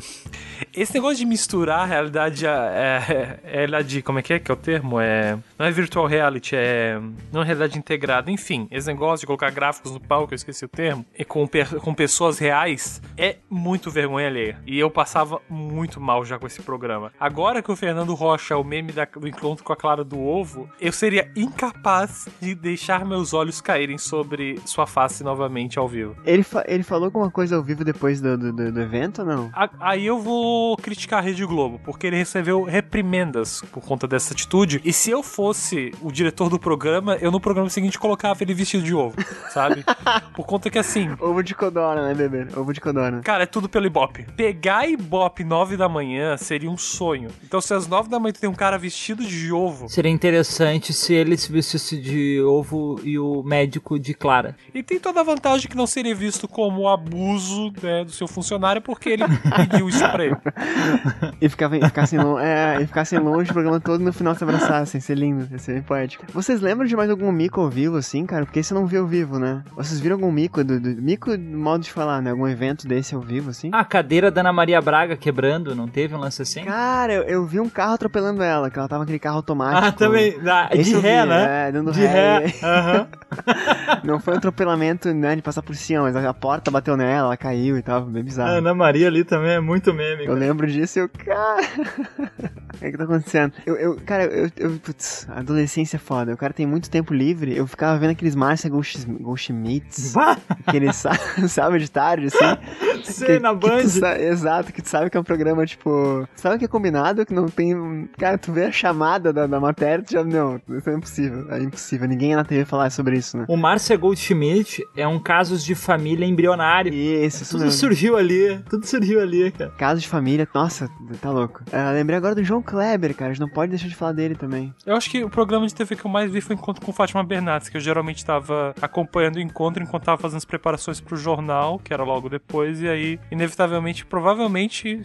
S3: Esse negócio de misturar a realidade. a- É, é, realidade. Como é que é que é o termo? É. Não é virtual reality, é. Não é realidade integrada. Enfim, esse negócio de colocar gráficos no palco, eu esqueci o termo. E com, com pessoas reais é muito vergonha alheia. E eu passava muito mal já com esse programa. Agora que o Fernando Rocha é o meme da- do encontro com a Clara do Ovo, eu seria incapaz de deixar meus olhos caírem sobre sua face novamente ao vivo.
S2: Ele, fa- ele falou alguma coisa ao vivo depois do, do, do- evento ou não?
S3: A- Aí eu vou criticar a Rede Globo, porque ele recebeu reprimendas por conta dessa atitude. E se eu fosse o diretor do programa, eu no programa seguinte colocava ele vestido de ovo, sabe? Por conta que assim.
S2: Ovo de codorna, né, bebê? Ovo de codorna.
S3: Cara, é tudo pelo Ibope. Pegar Ibope 9 da manhã seria um sonho. Então, se às 9 da manhã tu tem um cara vestido de ovo,
S1: Seria interessante se ele se vestisse de ovo e o médico de Clara.
S3: e tem toda a vantagem que não seria visto como abuso né, do seu funcionário, porque ele pediu isso pra ele.
S2: E, ficava, ficassem lo- é, e ficassem longe o programa todo e no final se abraçassem. Ia ser lindo, ia ser bem poético. Vocês lembram de mais algum mico ao vivo, assim, cara? Porque esse eu não vi ao vivo, né? Vocês viram algum mico, do, do mico, modo de falar, né? Algum evento desse ao vivo, assim?
S1: Ah, a cadeira da Ana Maria Braga quebrando, não teve um lance assim?
S2: Cara, eu, eu vi um carro atropelando ela, que ela tava naquele carro automático.
S1: Ah, também. Ah,
S2: Esse
S1: de
S2: eu vi,
S1: ré, né?
S2: É, dando
S1: De
S2: ré.
S1: ré. Aham.
S2: Não foi um atropelamento, né, de passar por cima, mas a porta bateu nela, ela caiu e tal, bem
S1: A
S2: bizarro.
S1: Ana Maria ali também é muito meme.
S2: Eu lembro disso e eu, cara. O que, é que tá acontecendo? Eu, eu cara, eu, eu. Putz, adolescência é foda. O cara tem muito tempo livre. Eu ficava vendo aqueles Márcia Goldsch- Goldschmidts.
S1: Bah,
S2: aqueles sá- sábado de tarde, assim.
S1: sei, na Band.
S2: exato, que tu sabe que é um programa, tipo. Sabe que é combinado, que não tem. Cara, tu vê a chamada da, da matéria, tu já. Não, isso é impossível. É impossível. Ninguém ia na TV falar sobre isso, né?
S1: O Márcia Goldschmidt é um casos de família
S2: Isso, isso
S1: Tudo
S2: mesmo.
S1: surgiu ali, tudo surgiu ali, cara.
S2: Caso de família, nossa, tá louco. É, lembrei agora do João Kleber, cara. A gente não pode deixar de falar dele também.
S3: Eu acho que o programa de TV que eu mais vi foi Encontro com Fátima Bernardes, que eu geralmente tava acompanhando o encontro enquanto tava fazendo as preparações pro jornal, que era logo depois, e aí, inevitavelmente, provavelmente.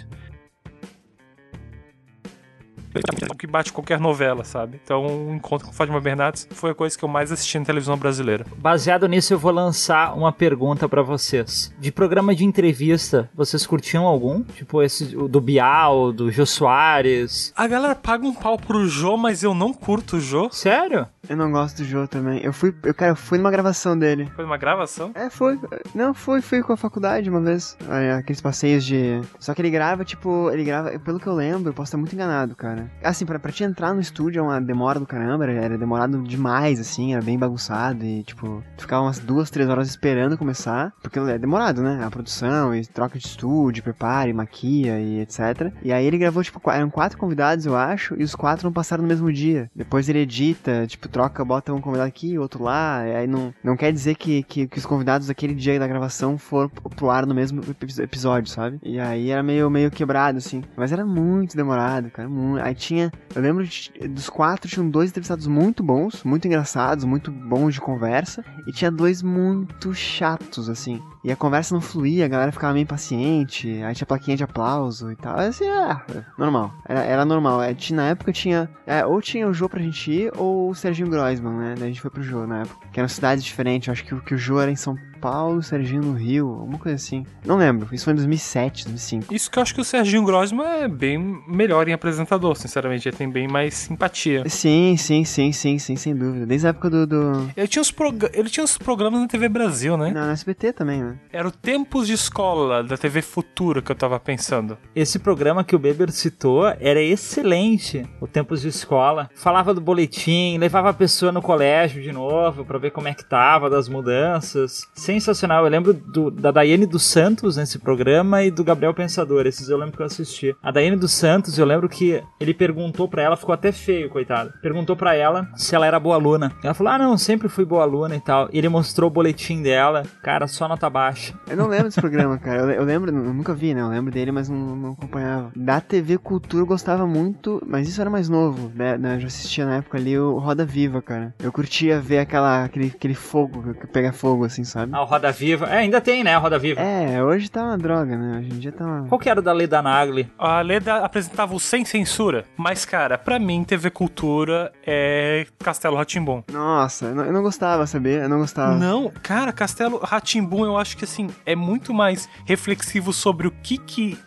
S3: O que bate qualquer novela, sabe? Então, o Encontro com Fátima Bernardes foi a coisa que eu mais assisti na televisão brasileira.
S1: Baseado nisso, eu vou lançar uma pergunta pra vocês. De programa de entrevista, vocês curtiam algum? Tipo esse o do Bial, do Jô Soares?
S3: A galera paga um pau pro Jô, mas eu não curto o Jô.
S1: Sério?
S2: Eu não gosto do Jô também. Eu fui, eu, cara, eu fui numa gravação dele.
S3: Foi uma gravação.
S2: É, foi. Não, foi, fui com a faculdade uma vez. Aqueles passeios de. Só que ele grava, tipo, ele grava. Pelo que eu lembro, eu posso estar muito enganado, cara. Assim, pra, pra te entrar no estúdio é uma demora do caramba, era, era demorado demais, assim, era bem bagunçado e, tipo, ficava umas duas, três horas esperando começar. Porque é demorado, né? A produção e troca de estúdio, prepara e maquia e etc. E aí ele gravou, tipo, qu- eram quatro convidados, eu acho, e os quatro não passaram no mesmo dia. Depois ele edita, tipo, troca, bota um convidado aqui, outro lá, aí não, não quer dizer que, que, que os convidados daquele dia da gravação foram pro ar no mesmo epi- episódio, sabe? E aí era meio, meio quebrado, assim. Mas era muito demorado, cara, muito. Aí tinha, eu lembro de- dos quatro, tinham dois entrevistados muito bons, muito engraçados, muito bons de conversa, e tinha dois muito chatos, assim. E a conversa não fluía, a galera ficava meio impaciente, aí tinha plaquinha de aplauso e tal. Assim, ah, normal. Era, era normal. É, tinha, na época tinha. é, ou tinha o Jô pra gente ir, ou o Serginho Groisman, né? Daí a gente foi pro Jô na época. Que eram cidades diferentes. Eu acho que, que o Jô era em São Paulo, o Serginho no Rio, alguma coisa assim. Não lembro. Isso foi em 2007, 2005.
S3: Isso que eu acho que o Serginho Grossman é bem melhor em apresentador, sinceramente. Ele tem bem mais simpatia.
S2: Sim, sim, sim, sim, sim, sem dúvida. Desde a época do. do...
S3: Ele tinha, os prog- ele tinha os programas na TV Brasil, né?
S2: Não, no SBT também, né?
S3: Era o Tempos de Escola, da TV Futura, que eu tava pensando.
S1: Esse programa que o Beber citou era excelente. O Tempos de Escola. Falava do boletim, levava a pessoa no colégio de novo pra ver como é que tava, das mudanças. Sensacional. Eu lembro do- da Daiane dos Santos nesse programa e do Gabriel Pensador. Esses eu lembro que eu assisti. A Daiane dos Santos, eu lembro que ele perguntou pra ela, ficou até feio, coitado. Perguntou pra ela se ela era boa aluna. Ela falou: Ah, não, sempre fui boa aluna e tal. E ele mostrou o boletim dela. Cara, só nota baixa.
S2: Eu não lembro desse programa, cara. Eu, eu lembro, eu nunca vi, né? Eu lembro dele, mas não, não acompanhava. Da TV Cultura eu gostava muito, mas isso era mais novo, né? né? Eu já assistia na época ali o Roda Viva, cara. Eu curtia ver aquela, aquele, aquele fogo, que pega fogo, assim, sabe?
S1: Ah, o Roda Viva. É, ainda tem, né? a Roda Viva.
S2: É, hoje tá uma droga, né? Hoje em dia tá uma...
S1: Qual que era o da Leda Nagli?
S3: A Leda apresentava o Sem Censura. Mas, cara, pra mim, TV Cultura é Castelo Ratimbom.
S2: Nossa, eu não, eu não gostava, sabia? Eu não gostava.
S3: Não, cara, Castelo Ratimbum eu acho que assim é muito mais reflexivo sobre o que que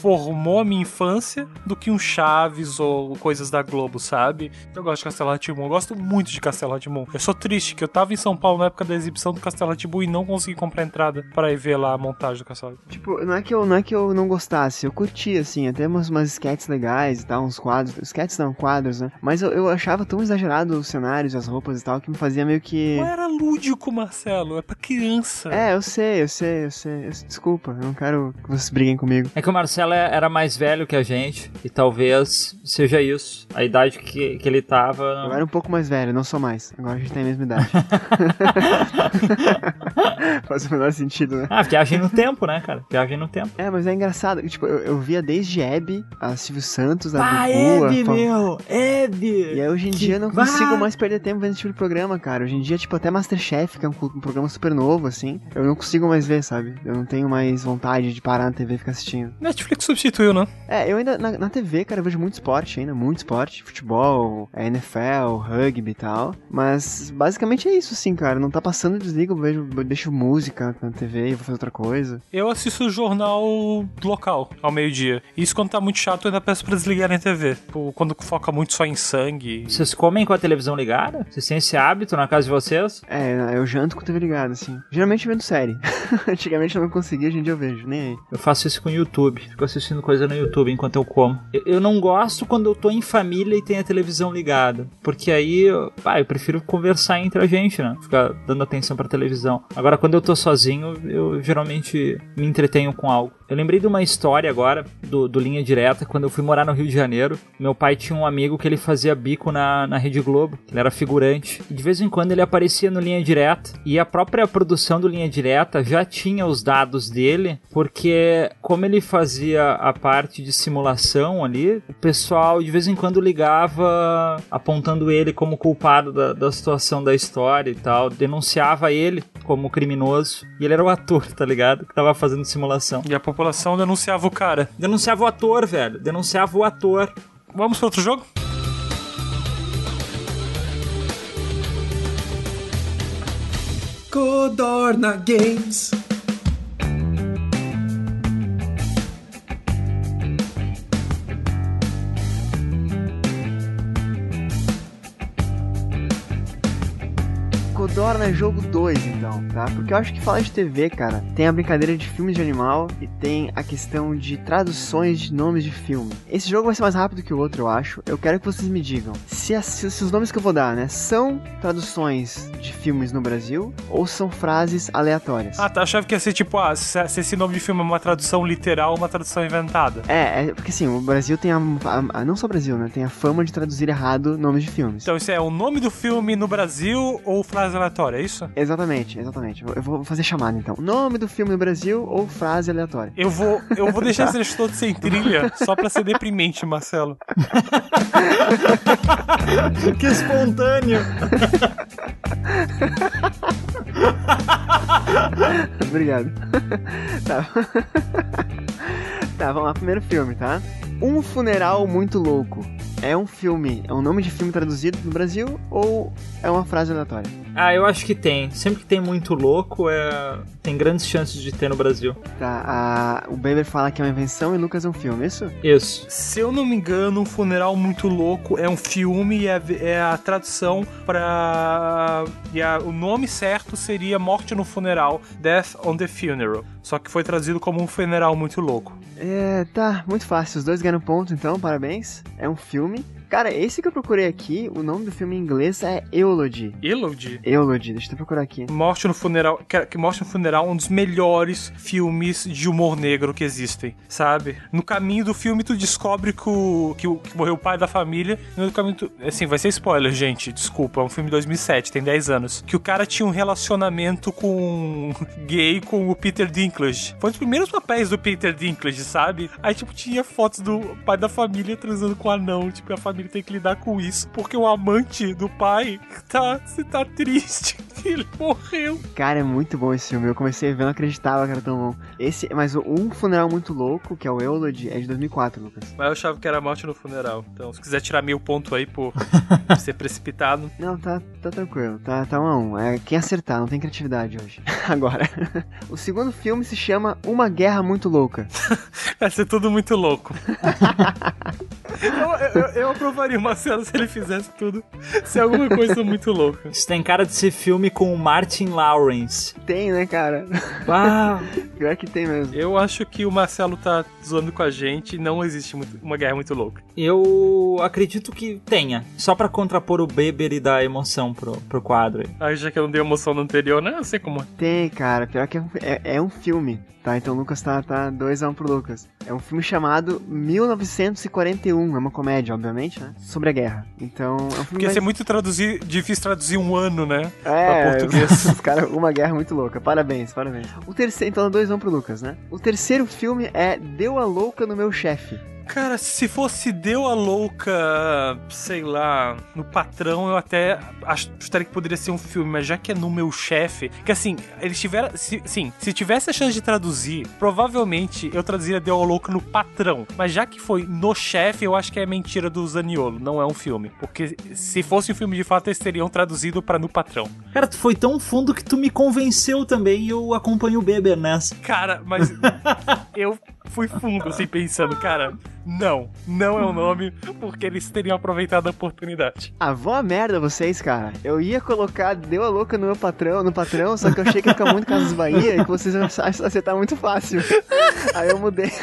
S3: formou a minha infância do que um Chaves ou coisas da Globo, sabe? Eu gosto de Castelo Ratimbum, eu gosto muito de Castelo Ratimbum. Eu sou triste que eu tava em São Paulo na época da exibição do Castelo Ratimbum e não consegui comprar entrada para ir ver lá a montagem do Castelo.
S2: Tipo, não é, que eu, não é que eu não gostasse, eu curtia, assim, até umas, umas sketches legais e tal, uns quadros. Sketches não, quadros, né? Mas eu, eu achava tão exagerado os cenários, as roupas e tal, que me fazia meio que.
S3: Não era lúdico, Marcelo, é pra criança.
S2: É, eu sei, eu sei, eu sei. Eu- Desculpa, eu não quero que vocês briguem comigo.
S1: É que o Marcelo é- era mais velho que a gente e talvez seja isso. A idade que, que ele tava.
S2: Eu era um pouco mais velho, não sou mais. Agora a gente tem a mesma idade. Faz o menor sentido, né?
S1: Ah, viagem no tempo, né, cara? Viagem no tempo.
S2: É, mas é engraçado. Tipo, eu, eu via desde Hebe, a Silvio Santos, a
S1: Ah, Hebe, meu! Hebe!
S2: E aí hoje em
S1: Que-
S2: dia eu não
S1: Bah!
S2: consigo mais perder tempo vendo esse tipo de programa, cara. Hoje em dia, tipo, até Masterchef, que é um, um programa super novo, assim, eu não consigo mais ver, sabe? Eu não tenho mais vontade de parar na TV e ficar assistindo.
S3: Netflix que substituiu, né?
S2: É, eu ainda, na, na TV, cara, eu vejo muito esporte ainda, muito esporte, futebol, é, NFL, rugby e tal, mas basicamente é isso, assim, cara, não tá passando, eu desligo, eu vejo, eu deixo música na TV e vou fazer outra coisa.
S3: Eu assisto o jornal local ao meio-dia. Isso quando tá muito chato, eu ainda peço pra desligar a TV. Tipo, quando foca muito só em sangue.
S1: Vocês comem com a televisão ligada? Vocês têm esse hábito na casa de vocês?
S2: É, eu janto com a TV ligada, assim. Geralmente vendo série. Antigamente eu não conseguia, hoje em dia eu vejo, nem aí.
S1: Eu faço isso com o YouTube. Fico assistindo coisa no YouTube enquanto eu como. Eu, eu não gosto quando eu tô em família e tem a televisão ligada. Porque aí, pá, eu prefiro conversar entre a gente, né? Ficar dando atenção pra televisão. Agora, quando eu tô sozinho, eu geralmente me entretenho com algo. Eu lembrei de uma história agora, do, do Linha Direta, quando eu fui morar no Rio de Janeiro. Meu pai tinha um amigo que ele fazia bico na, na Rede Globo. Ele era figurante. E de vez em quando ele aparecia no Linha Direta. E a própria produção do Linha Direta já tinha os dados dele, porque como ele fazia a parte de simulação ali, o pessoal de vez em quando ligava apontando ele como culpado da, da situação da história e tal. Denunciava ele como criminoso. E ele era o ator, tá ligado? Que tava fazendo simulação.
S3: E a população denunciava o cara.
S1: Denunciava o ator, velho. Denunciava o ator.
S3: Vamos para outro jogo?
S4: Codorna Games.
S2: Codorna Jogo 2, então, tá? Porque eu acho que falar de TV, cara, tem a brincadeira de filmes de animal e tem a questão de traduções de nomes de filme. Esse jogo vai ser mais rápido que o outro, eu acho. Eu quero que vocês me digam se, as- se- os nomes que eu vou dar, né, são traduções de filmes no Brasil ou são frases aleatórias.
S3: Ah, tá. Achava que ia ser tipo, ah, se se esse nome de filme é uma tradução literal ou uma tradução inventada.
S2: É, é porque assim, o Brasil tem a, a- a- Não só o Brasil, né? Tem a fama de traduzir errado nomes de filmes.
S3: Então isso é o nome do filme no Brasil ou frase aleatória, é isso?
S2: Exatamente, exatamente. Eu vou fazer chamada então. Nome do filme no Brasil ou frase aleatória?
S3: Eu vou, eu vou deixar esse trecho todo sem trilha, só pra ser deprimente, Marcelo.
S1: Que espontâneo!
S2: Obrigado. tá. tá, vamos lá. Primeiro filme, tá? Um Funeral Muito Louco. É um filme, é um nome de filme traduzido no Brasil ou é uma frase aleatória?
S1: Ah, eu acho que tem. Sempre que tem muito louco, é... tem grandes chances de ter no Brasil.
S2: Tá, a... o Beber fala que é uma invenção e Lucas é um filme, isso?
S1: Isso.
S3: Se eu não me engano, Um Funeral Muito Louco é um filme e é, é a tradução pra. E a- o nome certo seria Morte no Funeral, Death on the Funeral. Só que foi traduzido como Um Funeral Muito Louco.
S2: É, tá, muito fácil. Os dois ganham ponto, então, parabéns. É um filme. Cara, esse que eu procurei aqui, o nome do filme em inglês é Eulogy.
S3: Elodie.
S2: Eulogy, deixa eu procurar aqui.
S3: Morte no Funeral, que, que Morte no Funeral é um dos melhores filmes de humor negro que existem, sabe? No caminho do filme tu descobre que, o, que, que morreu o pai da família, no caminho tu, assim, vai ser spoiler, gente, desculpa, é um filme de 2007, tem 10 anos, que o cara tinha um relacionamento com gay com o Peter Dinklage. Foi um dos primeiros papéis do Peter Dinklage, sabe? Aí tipo tinha fotos do pai da família transando com o anão, tipo, a família tem que lidar com isso, porque o amante do pai tá, tá triste que ele morreu.
S2: Cara, é muito bom esse filme. Eu comecei a ver, não acreditava que era tão bom. Esse, mas Um Funeral Muito Louco, que é o Eulogy, é de 2004, Lucas.
S3: Mas eu achava que era morte no funeral. Então, se quiser tirar mil ponto aí por ser precipitado.
S2: Não, tá, tá tranquilo. Tá, tá um a um. É quem acertar, não tem criatividade hoje. Agora. o segundo filme se chama Uma Guerra Muito Louca.
S3: Vai ser tudo muito louco. Eu, eu, eu aprovaria o Marcelo se ele fizesse tudo. Se é alguma coisa muito louca.
S1: Isso tem cara de ser filme com o Martin Lawrence.
S2: Tem, né, cara?
S1: Ah,
S2: Pior que tem mesmo.
S3: Eu acho que o Marcelo tá zoando com a gente e não existe muito- uma guerra muito louca.
S1: eu acredito que tenha. Só pra contrapor o Beber e dar emoção pro, pro quadro aí.
S3: Aí já que eu não dei emoção no anterior, né? Eu sei como é.
S2: Tem, cara. Pior que é, um- é, é um filme, tá? Então o Lucas tá 2 tá dois a 1 um pro Lucas. É um filme chamado 1941. É uma comédia, obviamente, né? Sobre a guerra. Então, é um filme
S3: Porque ia ser muito traduzir, difícil traduzir um ano, né?
S2: É,
S3: pra português.
S2: os caras, uma guerra muito louca. Parabéns, parabéns. O terceiro, então, dois vão pro Lucas, né? O terceiro filme é Deu a Louca no Meu Chefe.
S3: Cara, se fosse deu a louca, sei lá, no patrão, eu até acharia que poderia ser um filme, mas já que é no meu chefe, que assim, eles tiveram. Se, sim, se tivesse a chance de traduzir, provavelmente eu traduziria deu a louca no patrão. Mas já que foi no chefe, eu acho que é mentira do Zaniolo, não é um filme. Porque se fosse um filme de fato, eles teriam traduzido pra no patrão.
S1: Cara, tu foi tão fundo que tu me convenceu também e eu acompanho o Beber nessa.
S3: Cara, mas eu fui fundo assim pensando, cara, não, não é o nome, porque eles teriam aproveitado a oportunidade.
S2: Ah, vão a merda vocês, cara. Eu ia colocar Deu a louca no meu patrão, no patrão, só que eu achei que ia ficar muito Casas Bahia e que vocês acertar muito fácil. Aí eu mudei.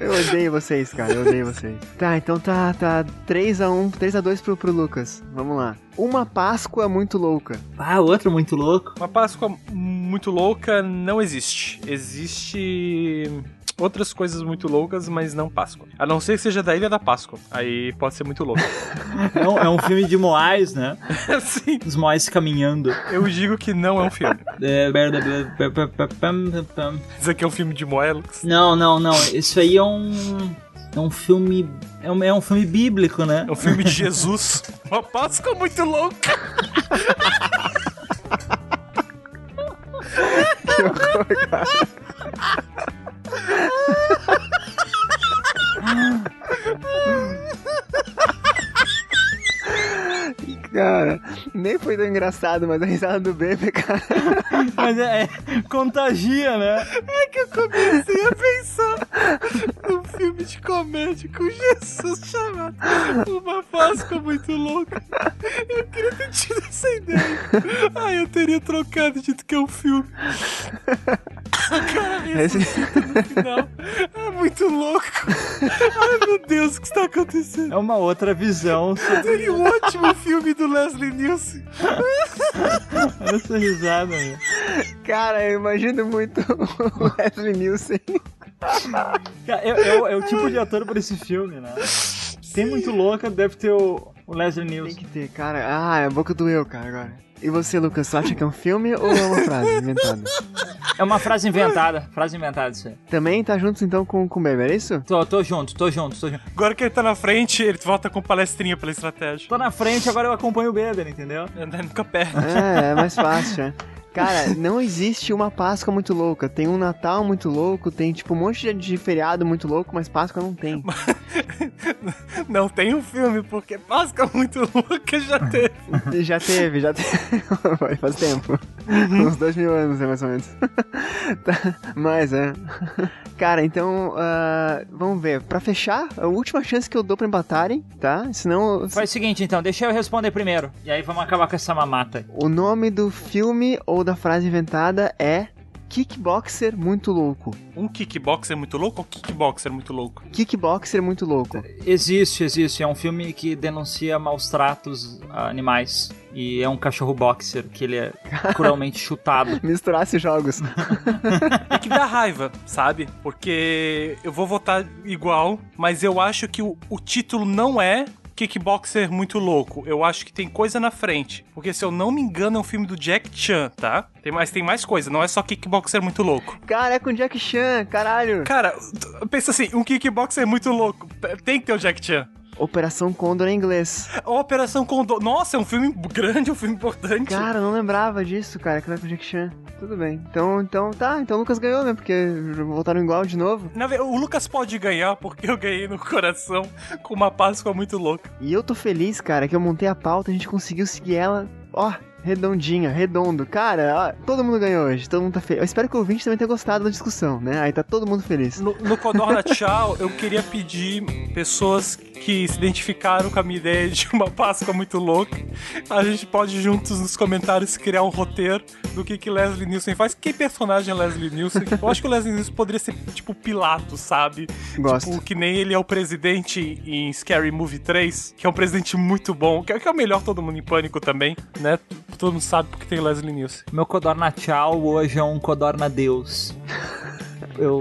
S2: Eu odeio vocês, cara, eu odeio vocês. Tá, então tá, tá 3x1, 3x2 pro, pro Lucas. Vamos lá. Uma Páscoa muito louca.
S1: Ah, outro muito louco.
S3: Uma Páscoa muito louca não existe. Existe outras coisas muito loucas, mas não Páscoa. A não ser que seja da Ilha da Páscoa. Aí pode ser muito louco.
S1: É um, é um filme de Moais, né?
S3: Sim.
S1: Os Moais caminhando.
S3: Eu digo que não é um filme.
S1: É.
S3: Isso aqui é um filme de Moelos.
S1: Não, não, não. Isso aí é um. É um filme. É um, é um filme bíblico, né?
S3: É um filme de Jesus. Uma Páscoa muito louca.
S2: Cara, nem foi tão engraçado, mas a risada do bebê, cara.
S1: Mas é, é- contagia, né?
S3: É que eu comecei a pensar num filme de comédia com Jesus chamado Uma Páscoa muito louca. Eu queria ter tido essa ideia. Ai, eu teria trocado dito que é um filme. Cara,
S2: Esse-
S3: no final. É muito louco. Ai, meu Deus, o que está acontecendo?
S1: É uma outra visão sobre
S3: Seria um ótimo filme do Leslie Nielsen.
S1: essa risada, né?
S2: Cara, eu imagino muito o Leslie Nielsen.
S1: É o tipo de ator pra esse filme, né? Tem muito louca, deve ter o, o Leslie
S2: Tem
S1: Nielsen.
S2: que ter, cara. Ah, a boca doeu, cara, agora. E você, Lucas, você acha que é um filme ou é uma frase inventada?
S1: É uma frase inventada, frase inventada isso aí.
S2: Também tá juntos então com, com o Baby, é isso?
S1: Tô, tô junto, tô junto, tô junto.
S3: Agora que ele tá na frente, ele volta com palestrinha pela estratégia.
S1: Tô na frente, agora eu acompanho o Beber, entendeu?
S3: Ele nunca perde.
S2: É, é mais fácil, é. Cara, não existe uma Páscoa muito louca. Tem um Natal muito louco, tem tipo um monte de- feriado muito louco, mas Páscoa não tem.
S3: Não tem um filme, porque Páscoa muito louca já teve.
S2: Já teve, já teve. Faz tempo. Uns dois mil anos, né, mais ou menos. Tá, Mas, é. Cara, então, ah, vamos ver. Pra fechar, a última chance que eu dou pra empatarem, tá? Senão,
S1: Faz o seguinte, então, deixa eu responder primeiro. E aí vamos acabar com essa mamata.
S2: o nome do filme ou da frase inventada é Kickboxer Muito Louco.
S3: Um kickboxer muito louco ou kickboxer muito louco?
S2: Kickboxer Muito Louco.
S1: Existe, existe. É um filme que denuncia maus tratos a animais. E é um cachorro boxer que ele é cruelmente chutado.
S2: Misturasse jogos.
S3: É que dá raiva, sabe? Porque eu vou votar igual, mas eu acho que o, o título não é Kickboxer muito louco. Eu acho que tem coisa na frente. Porque se eu não me engano, é um filme do Jack Chan, tá? Tem mais, tem mais coisa, não é só Kickboxer muito louco.
S2: Cara, é com Jack Chan, caralho.
S3: Cara, pensa assim, um kickboxer muito louco. Tem que ter o Jack Chan.
S2: Operação Condor em inglês.
S3: Operação Condor. Nossa, é um filme grande, é um filme importante.
S2: Cara, eu não lembrava disso, cara, que era com Jack Chan. Tudo bem. Então, então, tá. Então o Lucas ganhou, né? Porque voltaram igual de novo.
S3: Na o Lucas pode ganhar porque eu ganhei no coração com uma Páscoa muito louca.
S2: E eu tô feliz, cara, que eu montei a pauta, a gente conseguiu seguir ela, ó, redondinha, redondo. Cara, ó, todo mundo ganhou hoje, todo mundo tá feliz. Eu espero que o ouvinte também tenha gostado da discussão, né? Aí tá todo mundo feliz.
S3: No, no Codorna Tchau, eu queria pedir pessoas que se identificaram com a minha ideia de uma Páscoa muito louca. A gente pode juntos nos comentários criar um roteiro do que, que Leslie Nielsen faz. Que personagem é Leslie Nielsen? Eu acho que o Leslie Nielsen poderia ser tipo Pilatos, sabe?
S2: Gosto.
S3: Tipo, que nem ele é o presidente em Scary Movie 3, que é um presidente muito bom, que é, que é o melhor Todo Mundo em Pânico também, né? Todo mundo sabe porque tem Leslie Nielsen.
S1: Meu Codorna Tchau hoje é um Codorna Deus. Eu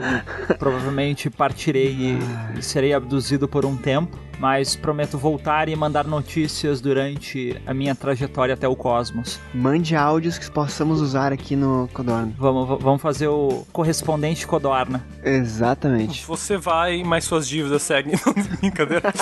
S1: provavelmente partirei e, serei abduzido por um tempo. mas prometo voltar e mandar notícias durante a minha trajetória até o cosmos.
S2: Mande áudios que possamos usar aqui no Codorna.
S1: Vamos, vamos fazer o correspondente Codorna.
S2: Exatamente.
S3: Você vai, mas suas dívidas seguem. Brincadeira.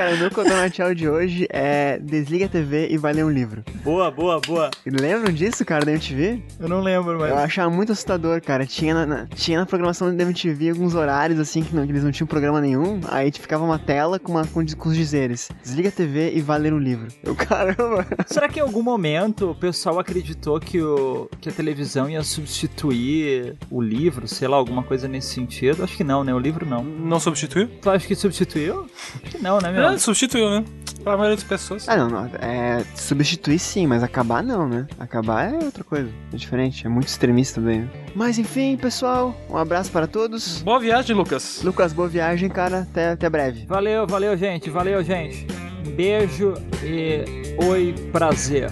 S2: Cara, o meu Codorna Tchau de hoje é desliga a TV e vai ler um livro.
S1: Boa, boa, boa.
S2: Lembram disso, cara, da MTV?
S1: Eu não lembro, mas...
S2: Eu achava muito assustador, cara. Tinha na, na- tinha na programação da MTV alguns horários, assim, que, não- que eles não tinham programa nenhum. Aí ficava uma tela com, uma, com, com os dizeres. Desliga a TV e vai ler um livro. Eu, caramba.
S1: Será que em algum momento o pessoal acreditou que, o, que a televisão ia substituir o livro? Sei lá, alguma coisa nesse sentido? Acho que não, né? O livro não.
S3: Não substituiu?
S1: Tu acha que substituiu? Acho que não, né, meu?
S3: É, substituiu, né? Pra maioria das pessoas.
S2: Ah, não, não. É, substituir sim, mas acabar não, né? Acabar é outra coisa. É diferente. É muito extremista também. né? Mas enfim, pessoal. Um abraço para todos.
S3: Boa viagem, Lucas.
S2: Lucas, boa viagem, cara. Até, até breve.
S1: Valeu, valeu, gente. Valeu, gente. Um beijo e oi, prazer.